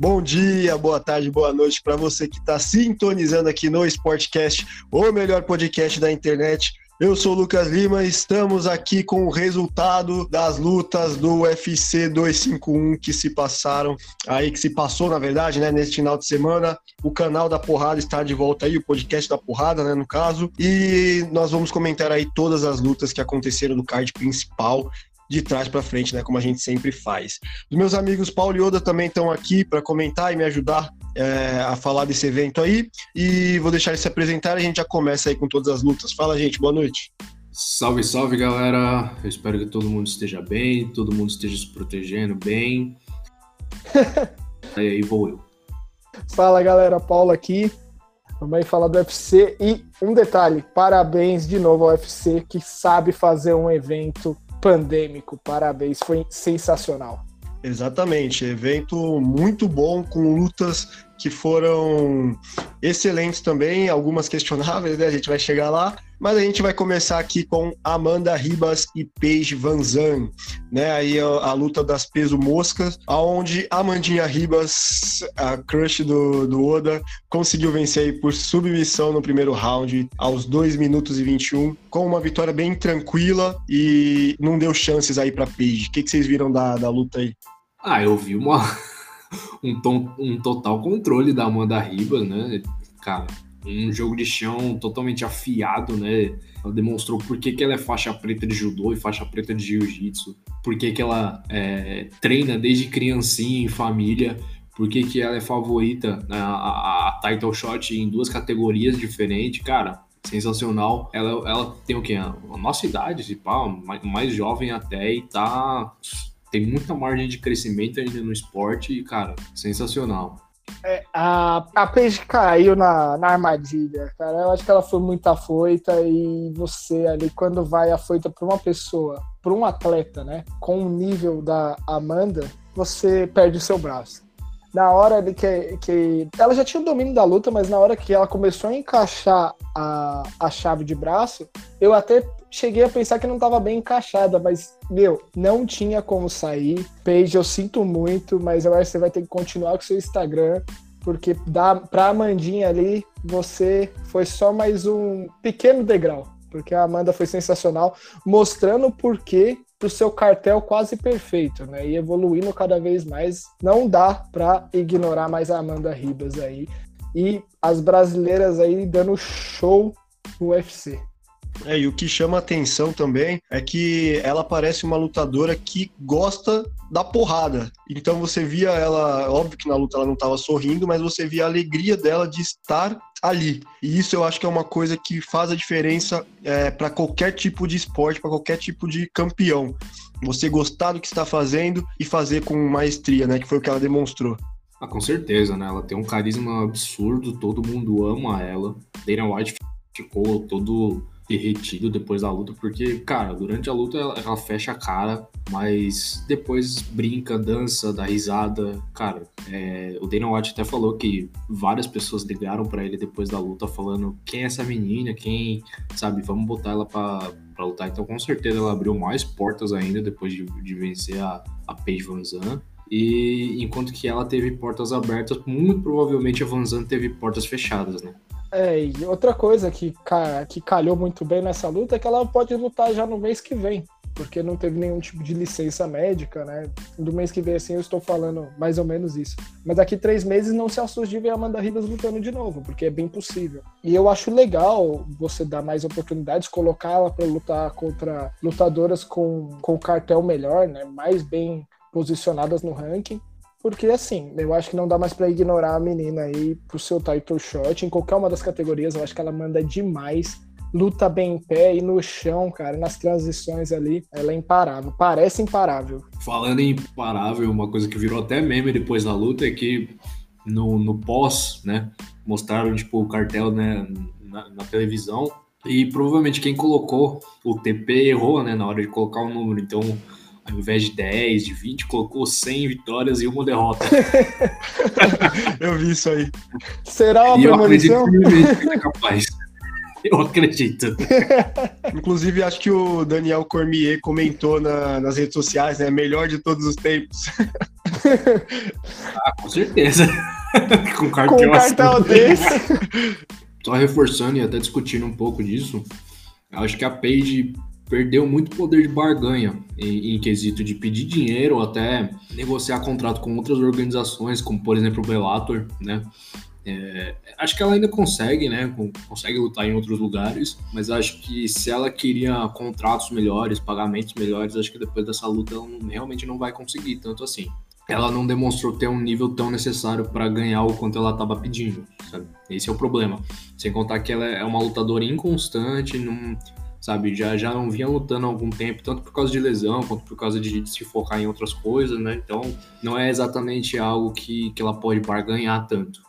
Bom dia, boa tarde, boa noite para você que está sintonizando aqui no Sportcast, o melhor podcast da internet. Eu sou o Lucas Lima, estamos aqui com o resultado das lutas do UFC 251 que se passaram aí, que se passou, na verdade, né, neste final de semana. O canal da Porrada está de volta aí, o podcast da Porrada, né, no caso. E nós vamos comentar aí todas as lutas que aconteceram no card principal de trás para frente, né? Como a gente sempre faz. Os meus amigos Paulo e Oda também estão aqui para comentar e me ajudar é, a falar desse evento aí. E vou deixar eles se apresentar e a gente já começa aí com todas as lutas. Fala, gente, boa noite. Salve, salve, galera. Eu espero que todo mundo esteja bem, todo mundo esteja se protegendo bem. aí vou eu. Fala, galera. Paulo aqui. Vamos falar do UFC. E um detalhe: parabéns de novo ao UFC que sabe fazer um evento pandêmico. Parabéns, foi sensacional. Exatamente, evento muito bom, com lutas que foram excelentes também, algumas questionáveis, né? A gente vai chegar lá, mas a gente vai começar aqui com Amanda Ribas e Paige Van Zandt, né? Aí a, a, luta das peso moscas, aonde Amandinha Ribas, a crush do, do Oda, conseguiu vencer por submissão no primeiro round aos 2 minutos e 21, com uma vitória bem tranquila e não deu chances aí para Paige. O que, que vocês viram da, da luta aí? Ah, eu vi uma um, tom, um total controle da Amanda Ribas, né? Cara, um jogo de chão totalmente afiado, né? Ela demonstrou por que, que ela é faixa preta de judô e faixa preta de jiu-jitsu, por que, que ela é, treina desde criancinha em família, por que, que ela é favorita né, a, a, title shot em duas categorias diferentes, cara. Sensacional. Ela, ela tem o quê? A nossa idade, se mais jovem até, e tá tem muita margem de crescimento ainda no esporte e, cara, sensacional. É, a, a Paige caiu na, na armadilha, cara. Eu acho que ela foi muito afoita e você ali, quando vai afoita para uma pessoa, para um atleta, né, com o nível da Amanda, você perde o seu braço. Na hora ali que, que. Ela já tinha o domínio da luta, mas na hora que ela começou a encaixar a, a chave de braço, eu até cheguei a pensar que não estava bem encaixada, mas, meu, não tinha como sair. Paige, eu sinto muito, mas eu acho que você vai ter que continuar com seu Instagram, porque dá, pra Amandinha ali, você foi só mais um pequeno degrau, porque a Amanda foi sensacional, mostrando o porquê do seu cartel quase perfeito, né? E evoluindo cada vez mais. Não dá para ignorar mais a Amanda Ribas aí. E as brasileiras aí dando show no UFC. É, e o que chama atenção também é que ela parece uma lutadora que gosta da porrada. Então você via ela, óbvio que na luta ela não estava sorrindo, mas você via a alegria dela de estar ali. E isso eu acho que é uma coisa que faz a diferença é, para qualquer tipo de esporte, para qualquer tipo de campeão. Você gostar do que está fazendo e fazer com maestria, né? Que foi o que ela demonstrou. Ah, com certeza, né? Ela tem um carisma absurdo, todo mundo ama ela. Dana White ficou todo derretido depois da luta, porque, cara, durante a luta ela, ela, fecha a cara, mas depois brinca, dança, dá risada. Cara, é, o Dana White até falou que várias pessoas ligaram para ele depois da luta falando quem é essa menina, quem, sabe, vamos botar ela pra, pra lutar. Então, com certeza, ela abriu mais portas ainda depois de, de vencer a, a Paige Van Zandt. E enquanto que ela teve portas abertas, muito provavelmente a Van Zandt teve portas fechadas, né? É, e outra coisa que, que calhou muito bem nessa luta é que ela pode lutar já no mês que vem, porque não teve nenhum tipo de licença médica, né? Do mês que vem, assim, eu estou falando mais ou menos isso. Mas daqui três meses não se assuste de ver a Amanda Ribas lutando de novo, porque é bem possível. E eu acho legal você dar mais oportunidades, colocar ela para lutar contra lutadoras com, com cartel melhor, né? Mais bem posicionadas no ranking. Porque, assim, eu acho que não dá mais para ignorar a menina aí pro seu title shot. Em qualquer uma das categorias, eu acho que ela manda demais. Luta bem em pé e no chão, cara, nas transições ali, ela é imparável. Parece imparável. Falando em imparável, uma coisa que virou até meme depois da luta é que no, no pós, né, mostraram, tipo, o cartel, né, na, na televisão. E provavelmente quem colocou o TP errou, né, na hora de colocar o número. Então, ao invés de 10, de 20, colocou 100 vitórias e uma derrota. eu vi isso aí. Será uma premonição? Eu acredito que é capaz. Eu acredito. Inclusive, acho que o Daniel Cormier comentou na, nas redes sociais, né? Melhor de todos os tempos. ah, com certeza. com, cartão, com um cartão desse. Só reforçando e até discutindo um pouco disso, acho que a Paige perdeu muito poder de barganha em, em, quesito de pedir dinheiro ou até negociar contrato com outras organizações, como por exemplo o Bellator, né? É, acho que ela ainda consegue, né? Consegue lutar em outros lugares, mas acho que se ela queria contratos melhores, pagamentos melhores, acho que depois dessa luta ela realmente não vai conseguir tanto assim. Ela não demonstrou ter um nível tão necessário para ganhar o quanto ela estava pedindo, sabe? Esse é o problema. Sem contar que ela é uma lutadora inconstante, não, sabe? Já, já não vinha lutando há algum tempo, tanto por causa de lesão, quanto por causa de, de se focar em outras coisas, né? Então, não é exatamente algo que, que ela pode barganhar tanto.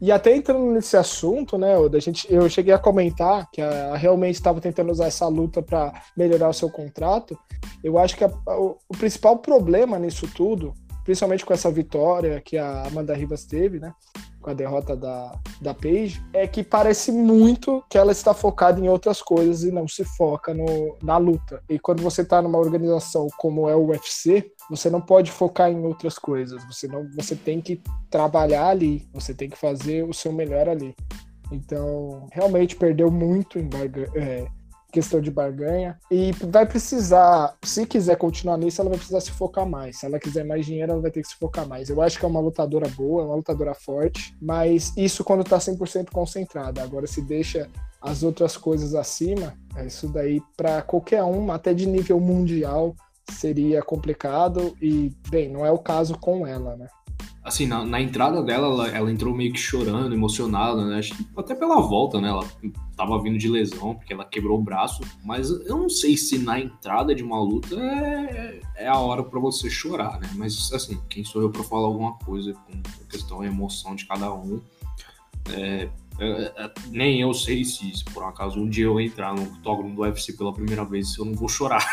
E até entrando nesse assunto, né, da gente, eu cheguei a comentar que ela realmente estava tentando usar essa luta para melhorar o seu contrato. Eu acho que a, o, o, principal problema nisso tudo, principalmente com essa vitória que a Amanda Rivas teve, né, com a derrota da, da Paige, é que parece muito que ela está focada em outras coisas e não se foca no, na luta. E quando você está numa organização como é o UFC, você não pode focar em outras coisas. Você não, você tem que trabalhar ali, você tem que fazer o seu melhor ali. Então, realmente perdeu muito em é, questão de barganha. E vai precisar, se quiser continuar nisso, ela vai precisar se focar mais. Se ela quiser mais dinheiro, ela vai ter que se focar mais. Eu acho que é uma lutadora boa, é uma lutadora forte, mas isso quando tá 100% concentrada. Agora, se deixa as outras coisas acima, é isso daí para qualquer um, até de nível mundial, seria complicado. E, bem, não é o caso com ela, né? Assim, na, na entrada dela, ela, ela, entrou meio que chorando, emocionada, né? Até pela volta, né? Ela tava vindo de lesão, porque ela quebrou o braço. Mas eu não sei se na entrada de uma luta é, é a hora para você chorar, né? Mas, assim, quem sou eu para falar alguma coisa com questão da emoção de cada um? É, é, é, nem eu sei se, se, por acaso um dia eu entrar no octógono do UFC pela primeira vez, eu não vou chorar.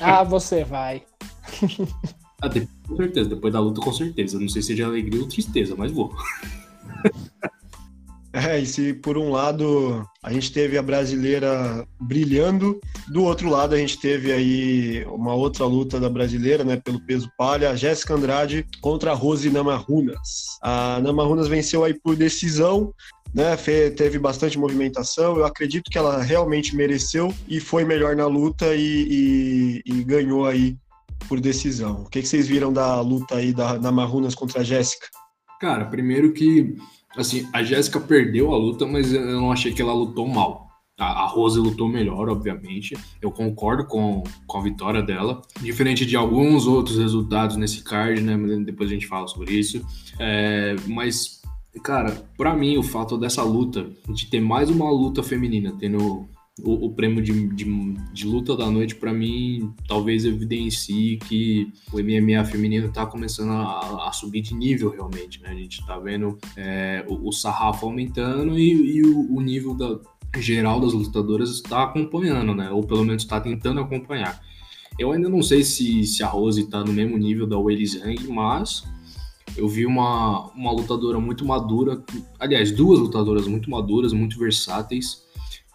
Ah, você vai. Ah, com certeza, depois da luta, com certeza. Não sei se é de alegria ou tristeza, mas vou. É, e se por um lado a gente teve a brasileira brilhando, do outro lado a gente teve aí uma outra luta da brasileira, né, pelo peso palha, a Jéssica Andrade contra a Rose Namarunas. A Namarunas venceu aí por decisão, né, teve bastante movimentação. Eu acredito que ela realmente mereceu e foi melhor na luta e, e, e ganhou aí por decisão. O que, que vocês viram da luta aí da, da Marunas contra a Jéssica? Cara, primeiro que, assim, a Jéssica perdeu a luta, mas eu não achei que ela lutou mal. A, a Rose lutou melhor, obviamente. Eu concordo com, com a vitória dela. Diferente de alguns outros resultados nesse card, né? Depois a gente fala sobre isso. É, mas, cara, para mim, o fato dessa luta, de ter mais uma luta feminina, tendo o, o prêmio de, de, de, luta da noite, para mim, talvez evidencie que o MMA feminino está começando a, a, subir de nível realmente. Né? A gente está vendo é, o, o, sarrafo aumentando e, e o, o, nível da, geral das lutadoras está acompanhando, né? ou pelo menos está tentando acompanhar. Eu ainda não sei se, se a Rose está no mesmo nível da Weili Zhang, mas eu vi uma, uma lutadora muito madura, aliás, duas lutadoras muito maduras, muito versáteis,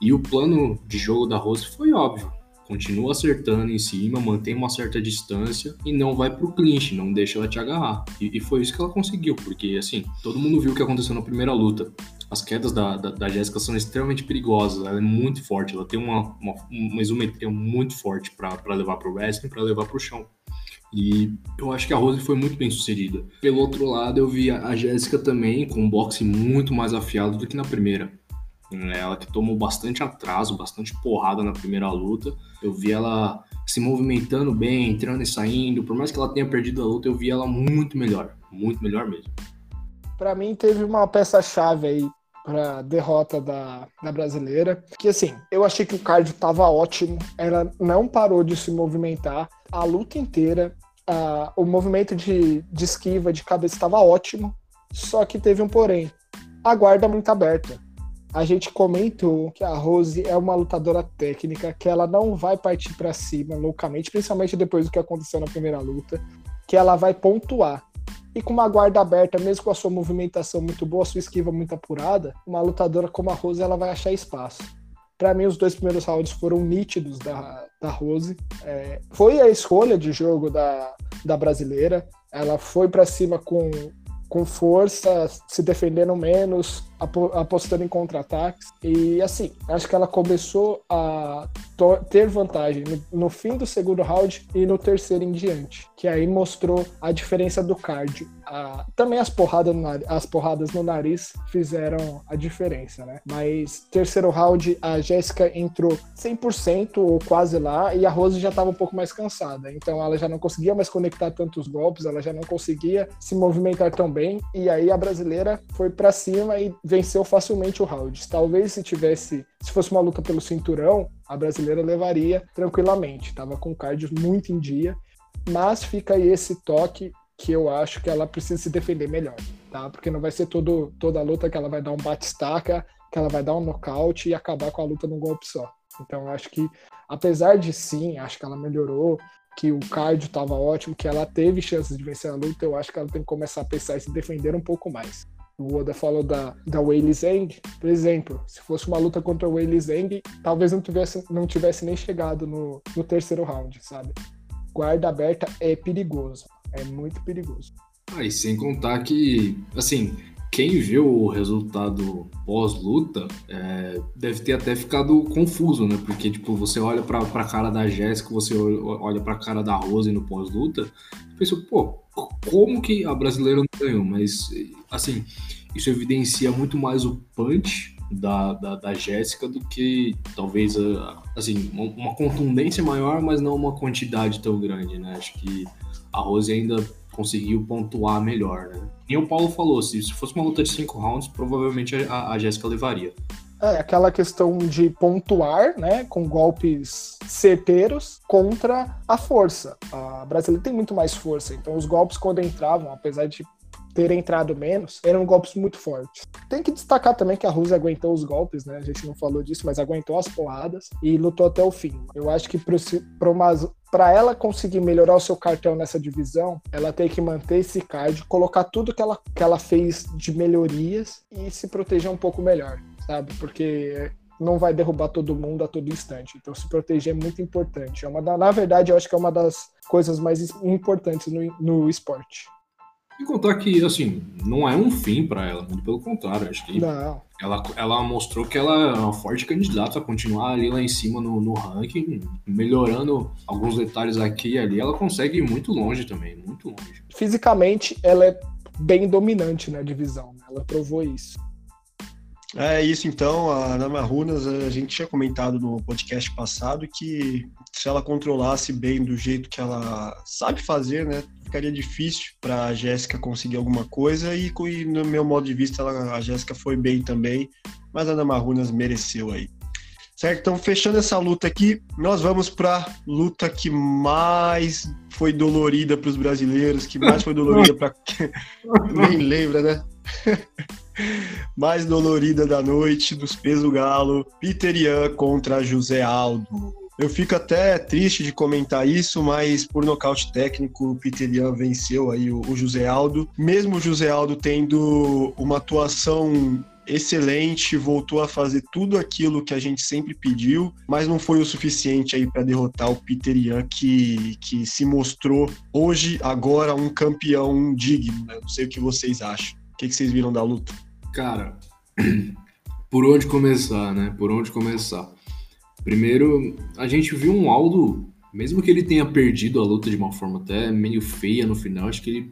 e o plano de jogo da Rose foi óbvio. Continua acertando em cima, mantém uma certa distância e não vai pro clinch, não deixa ela te agarrar. E, e foi isso que ela conseguiu, porque assim, todo mundo viu o que aconteceu na primeira luta. As quedas da, da, da Jéssica são extremamente perigosas, ela é muito forte, ela tem uma, uma, uma isometria muito forte para levar pro wrestling, para levar pro chão. E eu acho que a Rose foi muito bem sucedida. Pelo outro lado, eu vi a Jéssica também com um boxe muito mais afiado do que na primeira. Né? Ela que tomou bastante atraso, bastante porrada na primeira luta. Eu vi ela se movimentando bem, entrando e saindo. Por mais que ela tenha perdido a luta, eu vi ela muito melhor. Muito melhor mesmo. Para mim, teve uma peça-chave aí para derrota da, da brasileira. Que assim, eu achei que o cardio tava ótimo. Ela não parou de se movimentar a luta inteira. O movimento de, de esquiva de cabeça estava ótimo. Só que teve um porém. A guarda muito aberta a gente comentou que a Rose é uma lutadora técnica, que ela não vai partir para cima loucamente, principalmente depois do que aconteceu na primeira luta, que ela vai pontuar. E com uma guarda aberta, mesmo com a sua movimentação muito boa, sua esquiva muito apurada, uma lutadora como a Rose ela vai achar espaço. Para mim, os dois primeiros rounds foram nítidos da, da Rose. É, foi a escolha de jogo da, da brasileira. Ela foi para cima com, com força, se defendendo menos, apostando em contra-ataques. E assim, acho que ela começou a ter vantagem no, fim do segundo round e no terceiro em diante, que aí mostrou a diferença do cardio. A, também as porradas, no, as porradas no nariz fizeram a diferença, né? Mas terceiro round, a Jéssica entrou 100% ou quase lá e a Rose já estava um pouco mais cansada. Então ela já não conseguia mais conectar tantos golpes, ela já não conseguia se movimentar tão bem. E aí a brasileira foi para cima e venceu facilmente o round. Talvez se tivesse, se fosse uma luta pelo cinturão, a brasileira levaria tranquilamente. Tava com cardio muito em dia, mas fica aí esse toque que eu acho que ela precisa se defender melhor, tá? Porque não vai ser todo, toda a luta que ela vai dar um bate-estaca, que ela vai dar um nocaute e acabar com a luta num golpe só. Então acho que, apesar de sim, acho que ela melhorou, que o cardio estava ótimo, que ela teve chances de vencer a luta, eu acho que ela tem que começar a pensar e se defender um pouco mais. O Oda falou da, da Weili Zhang, por exemplo, se fosse uma luta contra o Weili Zhang, talvez não tivesse, não tivesse nem chegado no, no terceiro round, sabe? Guarda aberta é perigoso, é muito perigoso. Ah, e sem contar que, assim, quem viu o resultado pós-luta é, deve ter até ficado confuso, né? Porque, tipo, você olha pra, pra cara da Jéssica, você olha pra cara da Rose no pós-luta, pensa, pô, como que a brasileira não ganhou, mas assim, isso evidencia muito mais o punch da, da, da Jéssica do que talvez assim, uma contundência maior, mas não uma quantidade tão grande, né? Acho que a Rose ainda conseguiu pontuar melhor, né? E o Paulo falou, se, se fosse uma luta de cinco rounds, provavelmente a, a Jéssica levaria. É, aquela questão de pontuar, né, com golpes certeiros contra a força. A brasileira tem muito mais força, então os golpes quando entravam, apesar de ter entrado menos, eram golpes muito fortes. Tem que destacar também que a Rússia aguentou os golpes, né? A gente não falou disso, mas aguentou as porradas e lutou até o fim. Eu acho que para ela conseguir melhorar o seu cartel nessa divisão, ela tem que manter esse card, colocar tudo que ela, que ela fez de melhorias e se proteger um pouco melhor sabe? Porque não vai derrubar todo mundo a todo instante. Então, se proteger é muito importante. É uma da, na verdade, eu acho que é uma das coisas mais importantes no, no esporte. E contar que, assim, não é um fim para ela, muito pelo contrário. Acho que não. Ela, ela mostrou que ela é uma forte candidata a continuar ali lá em cima no, no ranking, melhorando alguns detalhes aqui e ali. Ela consegue ir muito longe também, muito longe. Fisicamente, ela é bem dominante na divisão, né? ela provou isso. É isso então, a Ana Runas, a gente tinha comentado no podcast passado que se ela controlasse bem do jeito que ela sabe fazer, né, ficaria difícil para a Jéssica conseguir alguma coisa e, e, no meu modo de vista ela, a Jéssica foi bem também, mas a Ana Runas mereceu aí. Certo? Então, fechando essa luta aqui, nós vamos para luta que mais foi dolorida para os brasileiros, que mais foi dolorida para nem lembra, né? mais dolorida da noite, dos peso galo, Peter Ian contra José Aldo. Eu fico até triste de comentar isso, mas por nocaute técnico, o Peter Ian venceu aí o, o José Aldo. Mesmo o José Aldo tendo uma atuação excelente, voltou a fazer tudo aquilo que a gente sempre pediu, mas não foi o suficiente aí para derrotar o Peter Ian, que, que se mostrou hoje, agora, um campeão digno. Né? Não sei o que vocês acham. O que, que vocês viram da luta? Cara, por onde começar, né? Por onde começar? Primeiro, a gente viu um Aldo, mesmo que ele tenha perdido a luta de uma forma até meio feia no final, acho que ele,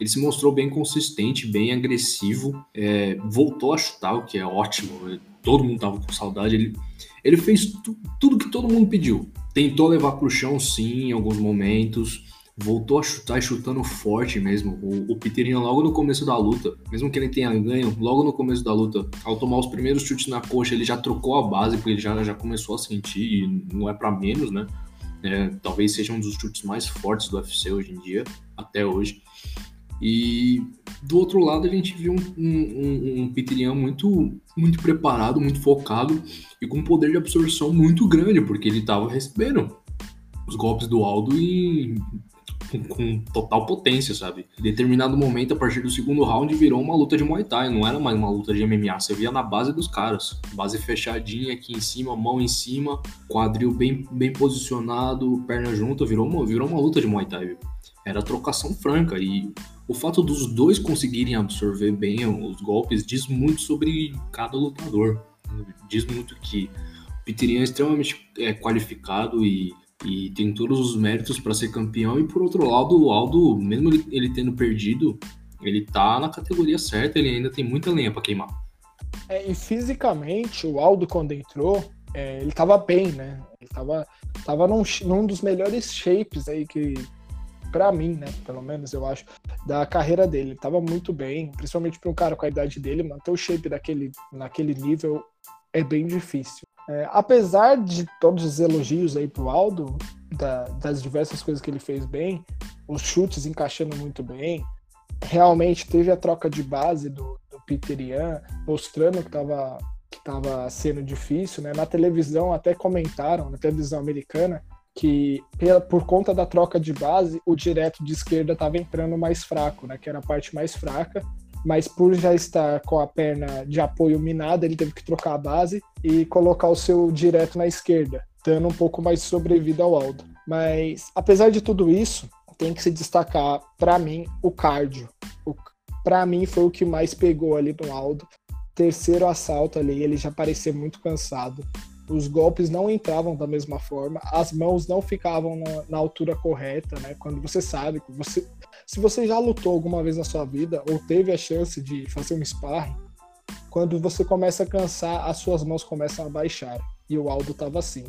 ele se mostrou bem consistente, bem agressivo, é, voltou a chutar, o que é ótimo, todo mundo tava com saudade, ele, ele fez tu, tudo que todo mundo pediu. Tentou levar pro chão, sim, em alguns momentos, voltou a chutar e chutando forte mesmo. O, o logo no começo da luta, mesmo que ele tenha ganho, logo no começo da luta, ao tomar os primeiros chutes na coxa, ele já trocou a base, porque ele já, já começou a sentir, e não é para menos, né? É, talvez seja um dos chutes mais fortes do UFC hoje em dia, até hoje. E do outro lado a gente viu um, um, um muito, muito preparado, muito focado e com um poder de absorção muito grande, porque ele estava recebendo os golpes do Aldo em com, com, total potência, sabe? Em determinado momento, a partir do segundo round, virou uma luta de Muay Thai, não era mais uma luta de MMA. Você via na base dos caras. Base fechadinha aqui em cima, mão em cima, quadril bem, bem posicionado, perna junta, virou uma, virou uma luta de Muay Thai. Viu? Era trocação franca e o fato dos dois conseguirem absorver bem os golpes diz muito sobre cada lutador. Diz muito que o Piterian é extremamente é, qualificado e e tem todos os méritos para ser campeão. E por outro lado, o Aldo, mesmo ele, ele, tendo perdido, ele tá na categoria certa, ele ainda tem muita lenha para queimar. É, e fisicamente, o Aldo, quando entrou, é, ele tava bem, né? Ele tava, tava num, num dos melhores shapes aí que, para mim, né? Pelo menos eu acho, da carreira dele. Ele tava muito bem, principalmente para um cara com a idade dele, manter o shape daquele, naquele nível é bem difícil. É, apesar de todos os elogios aí pro Aldo, da, das diversas coisas que ele fez bem, os chutes encaixando muito bem, realmente teve a troca de base do, do Peter Ian, mostrando que estava que tava sendo difícil, né? Na televisão até comentaram, na televisão americana, que pela, por conta da troca de base, o direto de esquerda estava entrando mais fraco, né? Que era a parte mais fraca, mas por já estar com a perna de apoio minada, ele teve que trocar a base e colocar o seu direto na esquerda, dando um pouco mais de sobrevida ao Aldo. Mas apesar de tudo isso, tem que se destacar para mim o cardio. Para mim foi o que mais pegou ali no Aldo. Terceiro assalto ali, ele já parecia muito cansado. Os golpes não entravam da mesma forma, as mãos não ficavam na, na altura correta, né? Quando você sabe que você se você já lutou alguma vez na sua vida ou teve a chance de fazer um sparring, quando você começa a cansar, as suas mãos começam a baixar. E o Aldo tava assim.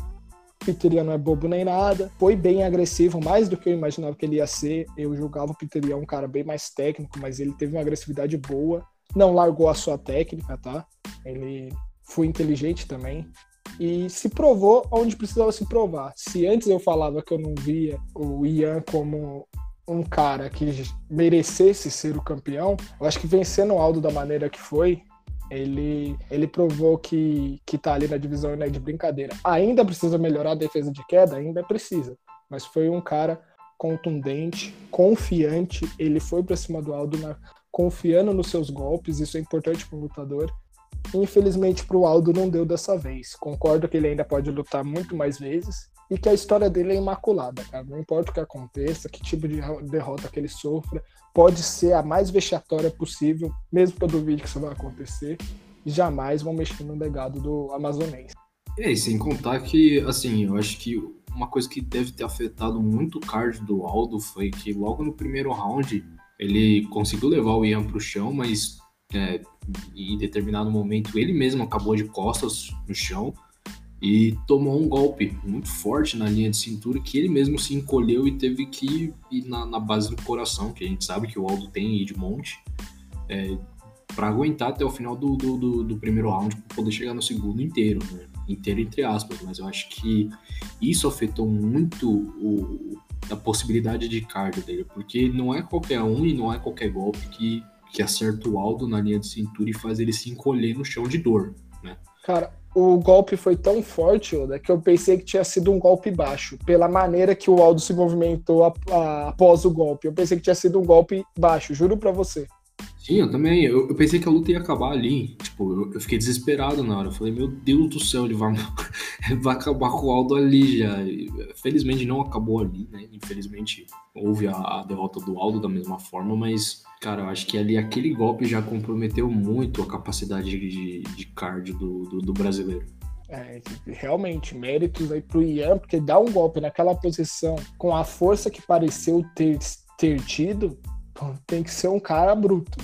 Piteria não é bobo nem nada, foi bem agressivo, mais do que eu imaginava que ele ia ser. Eu julgava o Piteria um cara bem mais técnico, mas ele teve uma agressividade boa. Não largou a sua técnica, tá? Ele foi inteligente também e se provou onde precisava se provar. Se antes eu falava que eu não via o Ian como um cara que merecesse ser o campeão, eu acho que vencendo o Aldo da maneira que foi, ele, ele provou que, que tá ali na divisão não é de brincadeira. Ainda precisa melhorar a defesa de queda? Ainda precisa. Mas foi um cara contundente, confiante. Ele foi para cima do Aldo na, confiando nos seus golpes. Isso é importante para o lutador. Infelizmente, para o Aldo não deu dessa vez. Concordo que ele ainda pode lutar muito mais vezes e que a história dele é imaculada, cara. Não importa o que aconteça, que tipo de derrota que ele sofra, pode ser a mais vexatória possível, mesmo que eu duvide que isso vai acontecer, jamais vão mexer no legado do amazonense. É, e sem contar que, assim, eu acho que uma coisa que deve ter afetado muito o card do Aldo foi que logo no primeiro round ele conseguiu levar o Ian pro chão, mas é, em determinado momento ele mesmo acabou de costas no chão e tomou um golpe muito forte na linha de cintura que ele mesmo se encolheu e teve que ir na, na base do coração, que a gente sabe que o Aldo tem aí de monte, é, para aguentar até o final do, do, do, do primeiro round para poder chegar no segundo inteiro, né? inteiro entre aspas, mas eu acho que isso afetou muito o, a possibilidade de cardio dele, porque não é qualquer um e não é qualquer golpe que, que acerta o Aldo na linha de cintura e faz ele se encolher no chão de dor, né? Cara, o golpe foi tão forte, Oda, que eu pensei que tinha sido um golpe baixo, pela maneira que o Aldo se movimentou após o golpe. Eu pensei que tinha sido um golpe baixo, juro pra você. Sim, eu também. Eu, eu pensei que a luta ia acabar ali. Tipo, eu, eu, fiquei desesperado na hora. Eu falei, meu Deus do céu, ele vai, vai acabar com o Aldo ali já. Felizmente não acabou ali, né? Infelizmente houve a, a derrota do Aldo da mesma forma, mas Cara, eu acho que ali aquele golpe já comprometeu muito a capacidade de, de card do, do, do brasileiro. É, realmente, méritos aí pro Ian, porque dar um golpe naquela posição com a força que pareceu ter, ter tido, tem que ser um cara bruto,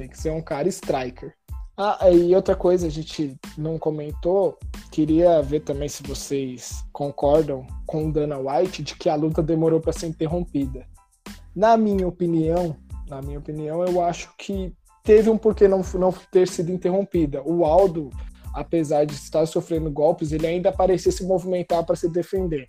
tem que ser um cara striker. Ah, e outra coisa, a gente não comentou, queria ver também se vocês concordam com o Dana White de que a luta demorou para ser interrompida. Na minha opinião, na minha opinião, eu acho que teve um porquê não, não ter sido interrompida. O Aldo, apesar de estar sofrendo golpes, ele ainda parecia se movimentar para se defender.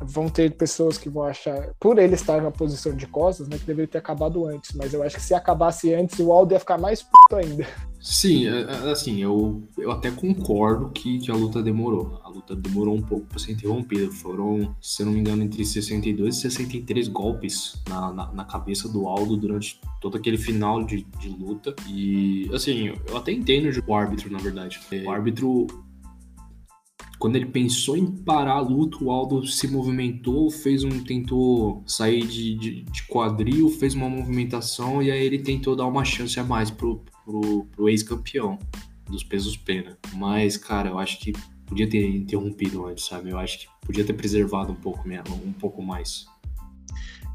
Vão ter pessoas que vão achar, por ele estar na posição de costas, né, que deveria ter acabado antes. Mas eu acho que se acabasse antes, o Aldo ia ficar mais puto ainda. Sim, é, é, assim, eu, eu até concordo que, que a luta demorou. A luta demorou um pouco para ser interrompida. Foram, se eu não me engano, entre 62 e 63 golpes na, na, na cabeça do Aldo durante todo aquele final de, de luta. E, assim, eu até entendo o árbitro, na verdade. O árbitro quando ele pensou em parar a luta, o Aldo se movimentou, fez um. tentou sair de, de, de, quadril, fez uma movimentação e aí ele tentou dar uma chance a mais pro, pro, pro ex-campeão dos pesos pena. Mas, cara, eu acho que podia ter interrompido antes, sabe? Eu acho que podia ter preservado um pouco mesmo, um pouco mais.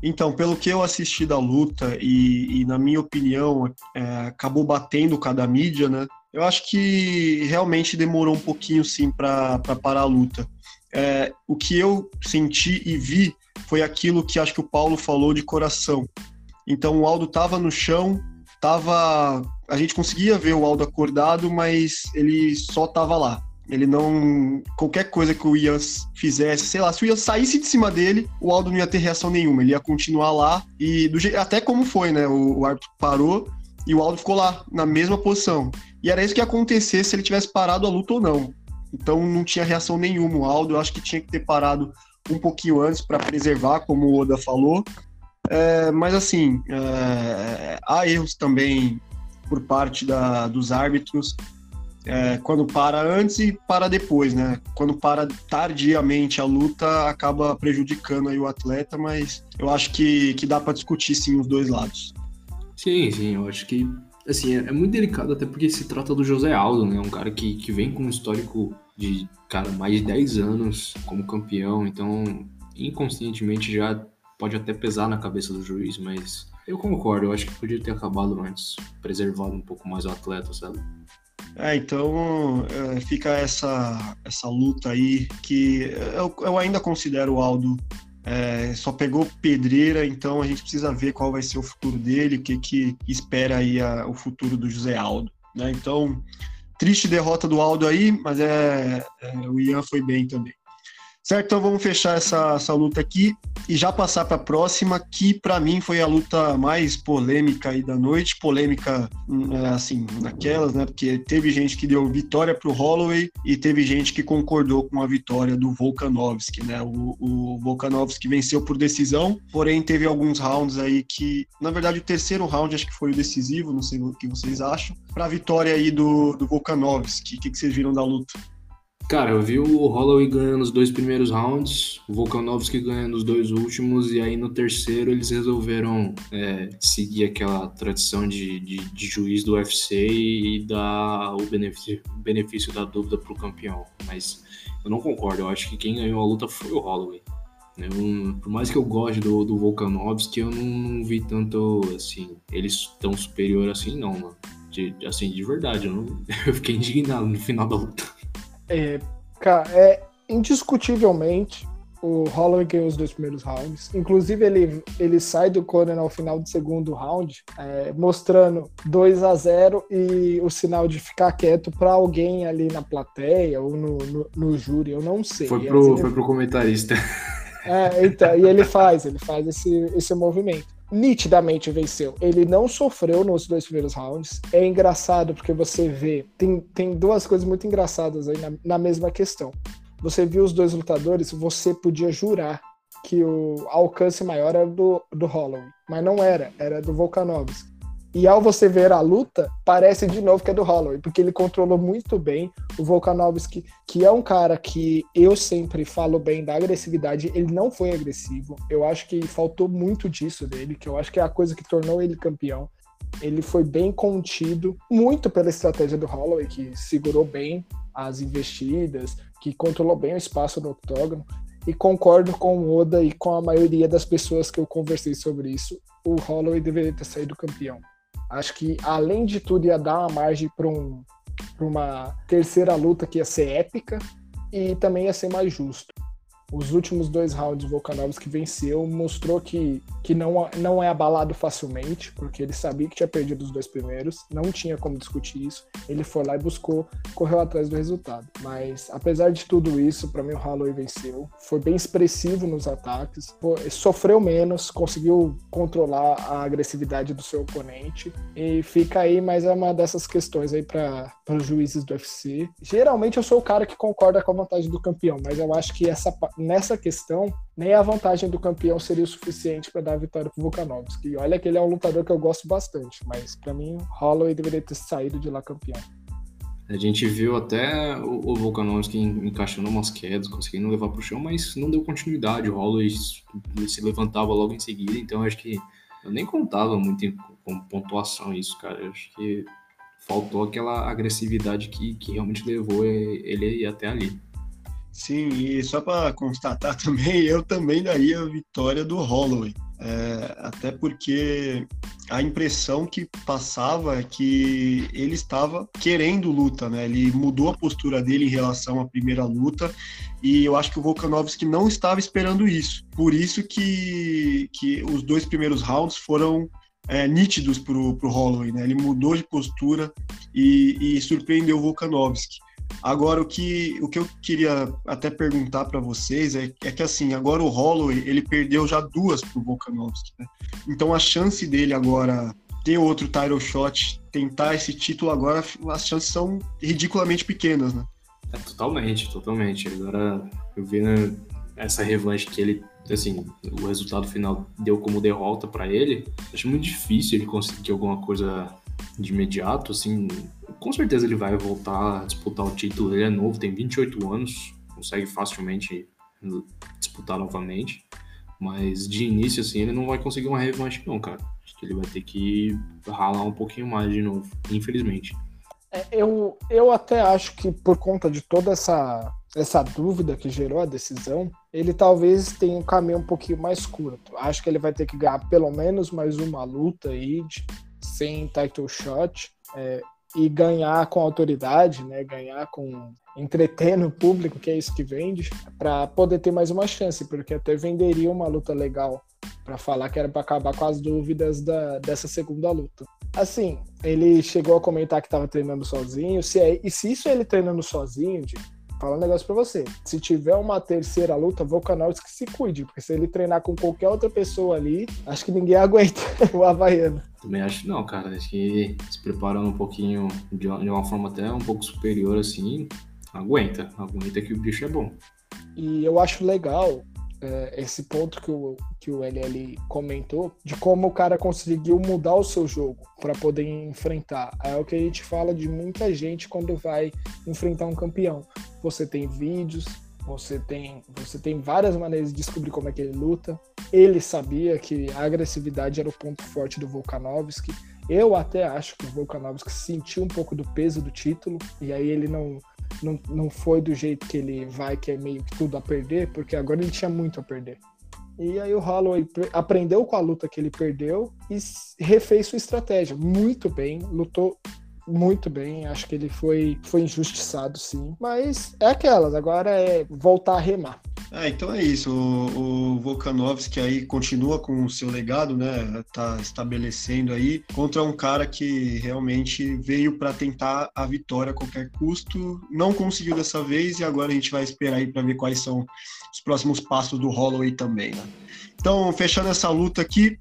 Então, pelo que eu assisti da luta e, e na minha opinião, é, acabou batendo cada mídia, né? Eu acho que realmente demorou um pouquinho, sim, para parar a luta. É, o que eu senti e vi foi aquilo que acho que o Paulo falou de coração. Então, o Aldo estava no chão, tava, a gente conseguia ver o Aldo acordado, mas ele só estava lá. Ele não. Qualquer coisa que o Ian fizesse, sei lá, se o Ian saísse de cima dele, o Aldo não ia ter reação nenhuma. Ele ia continuar lá. E do, até como foi, né? O, o árbitro parou e o Aldo ficou lá, na mesma posição. E era isso que ia acontecer se ele tivesse parado a luta ou não. Então não tinha reação nenhuma. O Aldo, eu acho que tinha que ter parado um pouquinho antes para preservar, como o Oda falou. É, mas assim, é, há erros também por parte da, dos árbitros. É, quando para antes e para depois, né? Quando para tardiamente a luta, acaba prejudicando aí o atleta, mas eu acho que, que dá para discutir sim os dois lados. Sim, sim, eu acho que assim, é, é, muito delicado, até porque se trata do José Aldo, né? Um cara que, que vem com um histórico de, cara, mais de 10 anos como campeão, então inconscientemente já pode até pesar na cabeça do juiz, mas eu concordo, eu acho que podia ter acabado antes, preservado um pouco mais o atleta, sabe? É, então é, fica essa, essa luta aí que eu, eu ainda considero o Aldo é, só pegou pedreira, então a gente precisa ver qual vai ser o futuro dele, o que, que espera aí a, o futuro do José Aldo. Né? Então, triste derrota do Aldo aí, mas é, é o Ian foi bem também. Certo, então vamos fechar essa, essa luta aqui e já passar para a próxima, que para mim foi a luta mais polêmica aí da noite. Polêmica, hum, é, assim, naquelas, né? Porque teve gente que deu vitória para o Holloway e teve gente que concordou com a vitória do Volkanovski, né? O, o Volkanovski venceu por decisão, porém teve alguns rounds aí que, na verdade, o terceiro round acho que foi o decisivo, não sei o que vocês acham, para a vitória aí do, do Volkanovski. O que, que vocês viram da luta? Cara, eu vi o Holloway ganhando os dois primeiros rounds, o Volkanovski ganhando os dois últimos, e aí no terceiro eles resolveram é, seguir aquela tradição de, de, de, juiz do UFC e dar o benefício, benefício da dúvida pro campeão. Mas eu não concordo, eu acho que quem ganhou a luta foi o Holloway. Eu, por mais que eu goste do, do Volkanovski, eu não, não, vi tanto, assim, eles tão superior assim, não, mano. De, assim, de verdade, eu, não, eu fiquei indignado no final da luta. É, cara, é indiscutivelmente o Holloway ganhou os dois primeiros rounds. Inclusive, ele, ele sai do corner ao final do segundo round, é, mostrando 2 a 0 e o sinal de ficar quieto para alguém ali na plateia ou no, no, no, júri, eu não sei. Foi pro, ele... foi pro comentarista. É, então, e ele faz, ele faz esse, esse movimento nitidamente venceu. Ele não sofreu nos dois primeiros rounds. É engraçado porque você vê. Tem, tem duas coisas muito engraçadas aí na, na mesma questão. Você viu os dois lutadores, você podia jurar que o alcance maior era do, do Holloway, mas não era, era do Volkanovski. E ao você ver a luta, parece de novo que é do Holloway, porque ele controlou muito bem o Volkanovski, que é um cara que eu sempre falo bem da agressividade, ele não foi agressivo. Eu acho que faltou muito disso dele, que eu acho que é a coisa que tornou ele campeão. Ele foi bem contido, muito pela estratégia do Holloway, que segurou bem as investidas, que controlou bem o espaço no octógono. E concordo com o Oda e com a maioria das pessoas que eu conversei sobre isso. O Holloway deveria ter saído campeão. Acho que, além de tudo, ia dar uma margem para um, uma terceira luta que ia ser épica e também ia ser mais justo. Os últimos dois rounds Volkanovski venceu, mostrou que, que não, não é abalado facilmente, porque ele sabia que tinha perdido os dois primeiros, não tinha como discutir isso. Ele foi lá e buscou, correu atrás do resultado. Mas apesar de tudo isso, para mim o Holloway venceu. Foi bem expressivo nos ataques, sofreu menos, conseguiu controlar a agressividade do seu oponente e fica aí mais uma dessas questões aí para os juízes do UFC. Geralmente eu sou o cara que concorda com a vantagem do campeão, mas eu acho que essa nessa questão, nem a vantagem do campeão seria o suficiente para dar a vitória pro Volkanovski. E olha que ele é um lutador que eu gosto bastante, mas para mim, Holloway deveria ter saído de lá campeão. A gente viu até o Volkanovski encaixando umas quedas, conseguindo levar pro chão, mas não deu continuidade. O Holloway se levantava logo em seguida, então acho que eu nem contava muito com pontuação isso, cara. Eu acho que faltou aquela agressividade que, que realmente levou ele até ali. Sim, e só para constatar também, eu também daria a vitória do Holloway. É, até porque a impressão que passava é que ele estava querendo luta, né? Ele mudou a postura dele em relação à primeira luta e eu acho que o Volkanovski não estava esperando isso. Por isso que, que os dois primeiros rounds foram é, nítidos para o Holloway, né? Ele mudou de postura e, e surpreendeu o Volkanovski. Agora, o que, o que eu queria até perguntar para vocês é, é, que, assim, agora o Holloway, ele perdeu já duas pro Volkanovski, né? Então, a chance dele agora ter outro title shot, tentar esse título agora, as chances são ridiculamente pequenas, né? É, totalmente, totalmente. Agora, eu vi né, essa revanche que ele, assim, o resultado final deu como derrota para ele, acho muito difícil ele conseguir alguma coisa de imediato, assim, com certeza ele vai voltar a disputar o título. Ele é novo, tem 28 anos, consegue facilmente disputar novamente. Mas de início, assim, ele não vai conseguir uma revanche, não, cara. Acho que ele vai ter que ralar um pouquinho mais de novo, infelizmente. É, eu, eu até acho que por conta de toda essa, essa dúvida que gerou a decisão, ele talvez tenha um caminho um pouquinho mais curto. Acho que ele vai ter que ganhar pelo menos mais uma luta aí de, sem title shot. É, e ganhar com autoridade, né? Ganhar com entretendo o público, que é isso que vende, para poder ter mais uma chance, porque até venderia uma luta legal para falar que era para acabar com as dúvidas da, dessa segunda luta. Assim, ele chegou a comentar que estava treinando sozinho, se é, e se isso é ele treinando sozinho, de, falar um negócio pra você. Se tiver uma terceira luta, Volkanovski que se cuide, porque se ele treinar com qualquer outra pessoa ali, acho que ninguém aguenta o Havaiano. Também acho não, cara. Acho que se preparando um pouquinho de uma, de uma forma até um pouco superior assim, aguenta. Aguenta que o bicho é bom. E eu acho legal é, esse ponto que o, que o LL comentou, de como o cara conseguiu mudar o seu jogo para poder enfrentar. É o que a gente fala de muita gente quando vai enfrentar um campeão. Você tem vídeos, você tem, você tem várias maneiras de descobrir como é que ele luta. Ele sabia que a agressividade era o ponto forte do Volkanovski. Eu até acho que o Volkanovski sentiu um pouco do peso do título e aí ele não não, não foi do jeito que ele vai, que é meio que tudo a perder, porque agora ele tinha muito a perder. E aí o Holloway aprendeu com a luta que ele perdeu e refez sua estratégia muito bem, lutou muito bem, acho que ele foi, foi injustiçado sim, mas é aquelas, agora é voltar a remar. É, então é isso. O, o Volkanovski aí continua com o seu legado, né? Tá estabelecendo aí contra um cara que realmente veio para tentar a vitória a qualquer custo. Não conseguiu dessa vez e agora a gente vai esperar aí para ver quais são os próximos passos do Holloway também, né? Então, fechando essa luta aqui,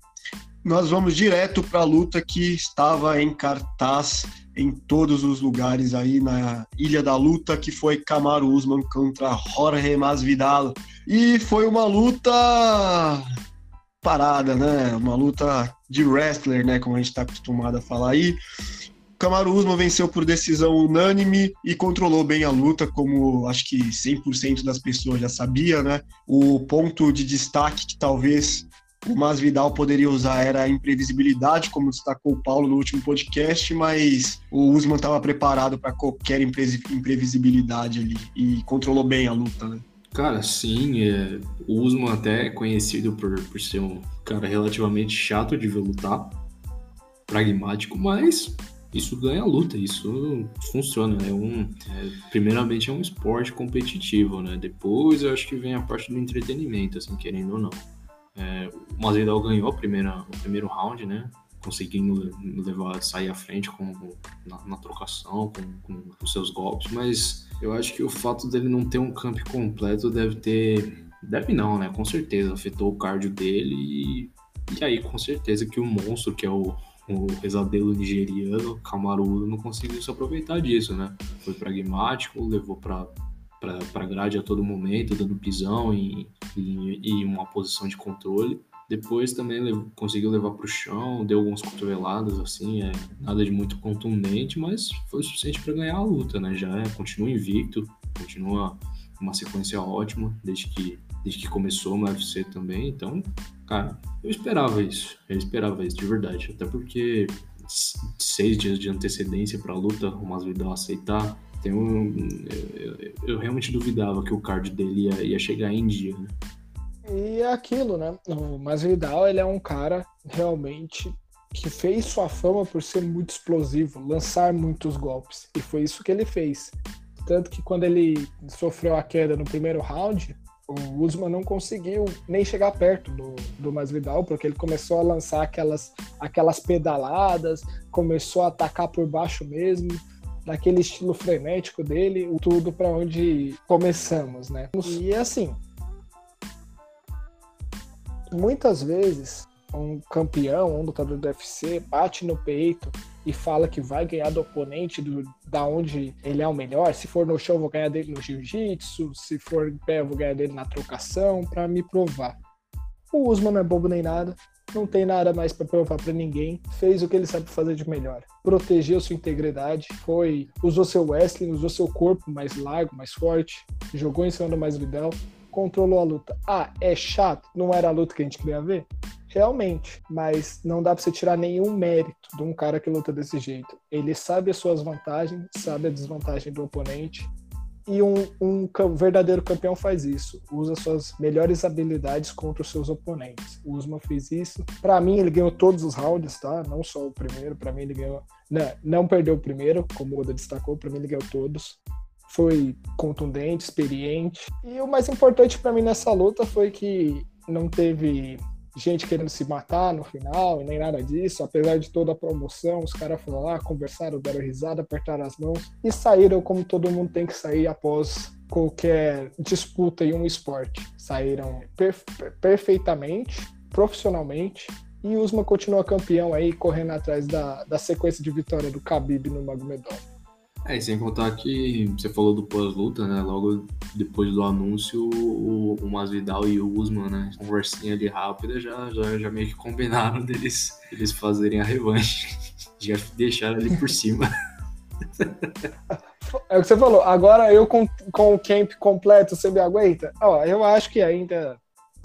nós vamos direto para a luta que estava em cartaz em todos os lugares aí na Ilha da Luta, que foi Kamaru Usman contra Jorge Masvidal. E foi uma luta parada, né? Uma luta de wrestler, né? Como a gente está acostumado a falar aí. Kamaru Usman venceu por decisão unânime e controlou bem a luta, como acho que 100% das pessoas já sabia, né? O ponto de destaque que talvez o Masvidal poderia usar era a imprevisibilidade, como destacou o Paulo no último podcast, mas o Usman estava preparado para qualquer imprevisibilidade ali e controlou bem a luta, né? Cara, sim, é, o Usman até é conhecido por, por ser um cara relativamente chato de ver lutar, pragmático, mas isso ganha a luta, isso funciona. É um, é, primeiramente é um esporte competitivo, né? Depois eu acho que vem a parte do entretenimento, assim, querendo ou não. É, o Masvidal ganhou a primeira, o primeiro round, né? Conseguindo levar, sair à frente com, com na, na, trocação, com, com, seus golpes, mas eu acho que o fato dele não ter um camp completo deve ter. Deve não, né? Com certeza afetou o cardio dele e, e aí com certeza que o monstro, que é o, o pesadelo nigeriano, Kamaru não conseguiu se aproveitar disso, né? Foi pragmático, levou para para grade a todo momento, dando pisão e, e, e, uma posição de controle. Depois também conseguiu levar para o chão, deu algumas cotoveladas, assim, é, nada de muito contundente, mas foi o suficiente para ganhar a luta, né? Já é, continua invicto, continua uma sequência ótima desde que, desde que começou no UFC também. Então, cara, eu esperava isso. Eu esperava isso de verdade. Até porque seis dias de antecedência para a luta, o Masvidal aceitar, um, eu, eu, realmente duvidava que o card dele ia, ia chegar em dia. Né? E é aquilo, né? O Masvidal ele é um cara realmente que fez sua fama por ser muito explosivo, lançar muitos golpes. E foi isso que ele fez. Tanto que quando ele sofreu a queda no primeiro round, o Usman não conseguiu nem chegar perto do, do Masvidal, porque ele começou a lançar aquelas, aquelas pedaladas, começou a atacar por baixo mesmo, naquele estilo frenético dele, tudo para onde começamos, né? E assim, muitas vezes um campeão, um lutador do UFC bate no peito e fala que vai ganhar do oponente do, da onde ele é o melhor. Se for no chão, vou ganhar dele no jiu-jitsu. Se for em pé, vou ganhar dele na trocação, para me provar. O Usman não é bobo nem nada, não tem nada mais para provar para ninguém. Fez o que ele sabe fazer de melhor. Protegeu sua integridade, foi, usou seu wrestling, usou seu corpo mais largo, mais forte, jogou em cima do mais Vidal, controlou a luta. Ah, é chato, não era a luta que a gente queria ver? realmente, mas não dá para você tirar nenhum mérito de um cara que luta desse jeito. Ele sabe as suas vantagens, sabe a desvantagem do oponente, e um, um, verdadeiro campeão faz isso, usa suas melhores habilidades contra os seus oponentes. O Usman fez isso. Para mim, ele ganhou todos os rounds, tá? Não só o primeiro. Para mim, ele ganhou. Não, né, não perdeu o primeiro, como o Oda destacou. Para mim, ele ganhou todos. Foi contundente, experiente. E o mais importante para mim nessa luta foi que não teve gente querendo se matar no final e nem nada disso. Apesar de toda a promoção, os caras foram lá, conversaram, deram risada, apertaram as mãos e saíram como todo mundo tem que sair após qualquer disputa em um esporte. Saíram perfe perfeitamente, profissionalmente. E Usman continua campeão aí, correndo atrás da, da sequência de vitória do Khabib no Magomedov. É, sem contar que você falou do pós-luta, né? Logo depois do anúncio, o, o Masvidal e o Usman, né? Conversinha ali rápida, já, já, já meio que combinaram deles, deles fazerem a revanche. Já deixaram ali por cima. É o que você falou. Agora eu com, com o camp completo, você me aguenta? Ó, eu acho que ainda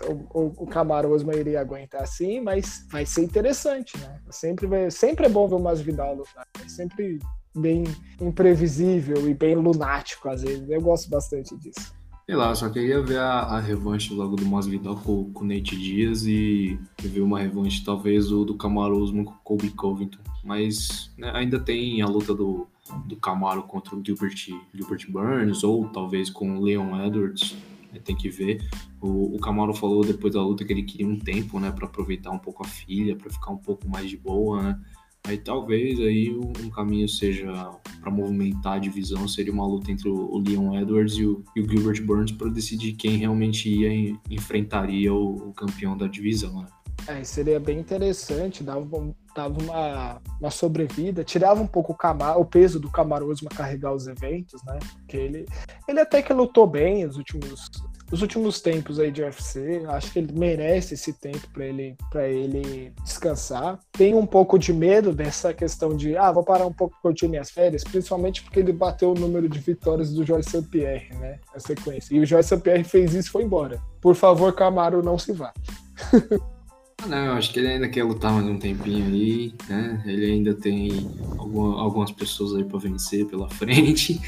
o, o, Camaro Osman iria aguentar assim, mas vai ser interessante, né? Sempre, vai, sempre é bom ver o Masvidal lutar. É sempre bem imprevisível e bem lunático às vezes. Eu gosto bastante disso. Sei lá, só queria ver a, a revanche logo do Masvidal com, com o Nate Diaz e ver uma revanche talvez do, do Camaro Usman com o Colby Covington. Mas né, ainda tem a luta do, do Camaro contra o Gilbert, Gilbert Burns ou talvez com o Leon Edwards. Né, tem que ver. O, o Camaro falou depois da luta que ele queria um tempo, né, para aproveitar um pouco a filha, para ficar um pouco mais de boa, né? Aí talvez aí um caminho seja para movimentar a divisão seria uma luta entre o Leon Edwards e o, e o Gilbert Burns para decidir quem realmente ia enfrentaria o, o campeão da divisão. Né? É, seria bem interessante, dava, dava uma, uma sobrevida, tirava um pouco o, Camaro, o peso do Camaro Usman carregar os eventos, né? Porque ele, ele até que lutou bem os últimos os últimos tempos aí de UFC. Acho que ele merece esse tempo para ele, para ele descansar. Tenho um pouco de medo dessa questão de, ah, vou parar um pouco para curtir minhas férias, principalmente porque ele bateu o número de vitórias do St. Pierre, né? A sequência. E o St. Pierre fez isso e foi embora. Por favor, Camaro, não se vá. Não, acho que ele ainda quer lutar mais um tempinho aí, né? Ele ainda tem alguma, algumas pessoas aí para vencer pela frente.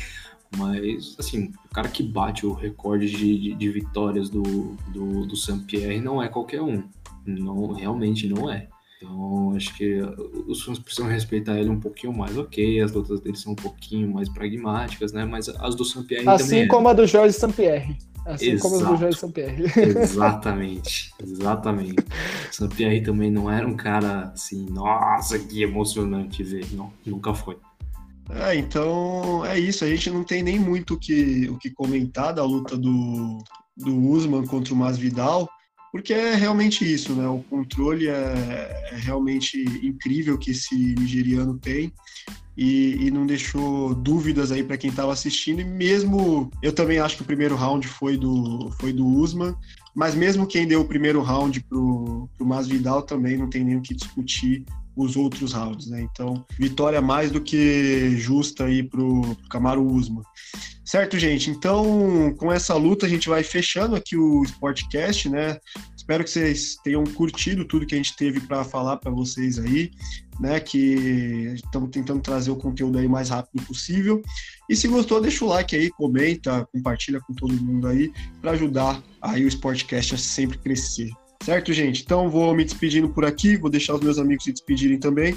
Mas, assim, o cara que bate o recorde de, de, de vitórias do, do, do Saint-Pierre não é qualquer um. Não, realmente não é. Então, acho que os fãs precisam respeitar ele um pouquinho mais. Ok, as lutas dele são um pouquinho mais pragmáticas, né? Mas as do Sampierre assim também. Assim como a do Jorge Sampierre. Assim Exato. como as do Jorge Sampierre. Exatamente, exatamente. Sampierre também não era um cara assim, nossa, que emocionante ver. Não, nunca foi. É, então é isso. A gente não tem nem muito o que, o que comentar da luta do, do Usman contra o Masvidal porque é realmente isso, né? O controle é, é realmente incrível que esse nigeriano tem e, e não deixou dúvidas aí para quem estava assistindo. E mesmo eu também acho que o primeiro round foi do foi do Usman, mas mesmo quem deu o primeiro round pro, pro Masvidal também não tem nem o que discutir os outros rounds, né? Então, vitória mais do que justa aí pro, pro Camaro Usman. Certo, gente? Então, com essa luta, a gente vai fechando aqui o Sportcast, né? Espero que vocês tenham curtido tudo que a gente teve para falar para vocês aí, né? Que estamos tentando trazer o conteúdo aí mais rápido possível. E se gostou, deixa o like aí, comenta, compartilha com todo mundo aí, para ajudar aí o Sportcast a sempre crescer. Certo, gente? Então vou me despedindo por aqui, vou deixar os meus amigos se despedirem também.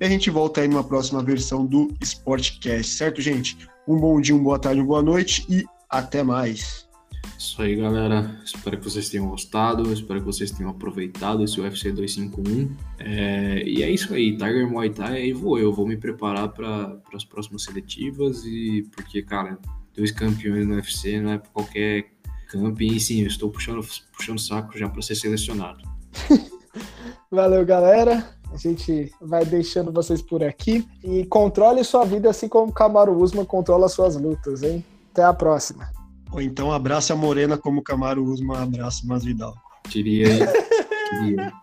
E a gente volta aí numa próxima versão do Sportcast, certo, gente? Um bom dia, uma boa tarde, uma boa noite e até mais. Isso aí, galera. Espero que vocês tenham gostado. Espero que vocês tenham aproveitado esse UFC 251. É... E é isso aí. Tiger Muay Thai, aí vou eu. Vou me preparar para as próximas seletivas. e Porque, cara, dois campeões no UFC não é qualquer campo. E sim, eu estou puxando, puxando saco já para ser selecionado. Valeu, galera. A gente vai deixando vocês por aqui. E controle sua vida assim como o Camaro Usman controla suas lutas, hein? Até a próxima. Ou então abraça a Morena como o Camaro Usman abraça o Masvidal. Queria, queria.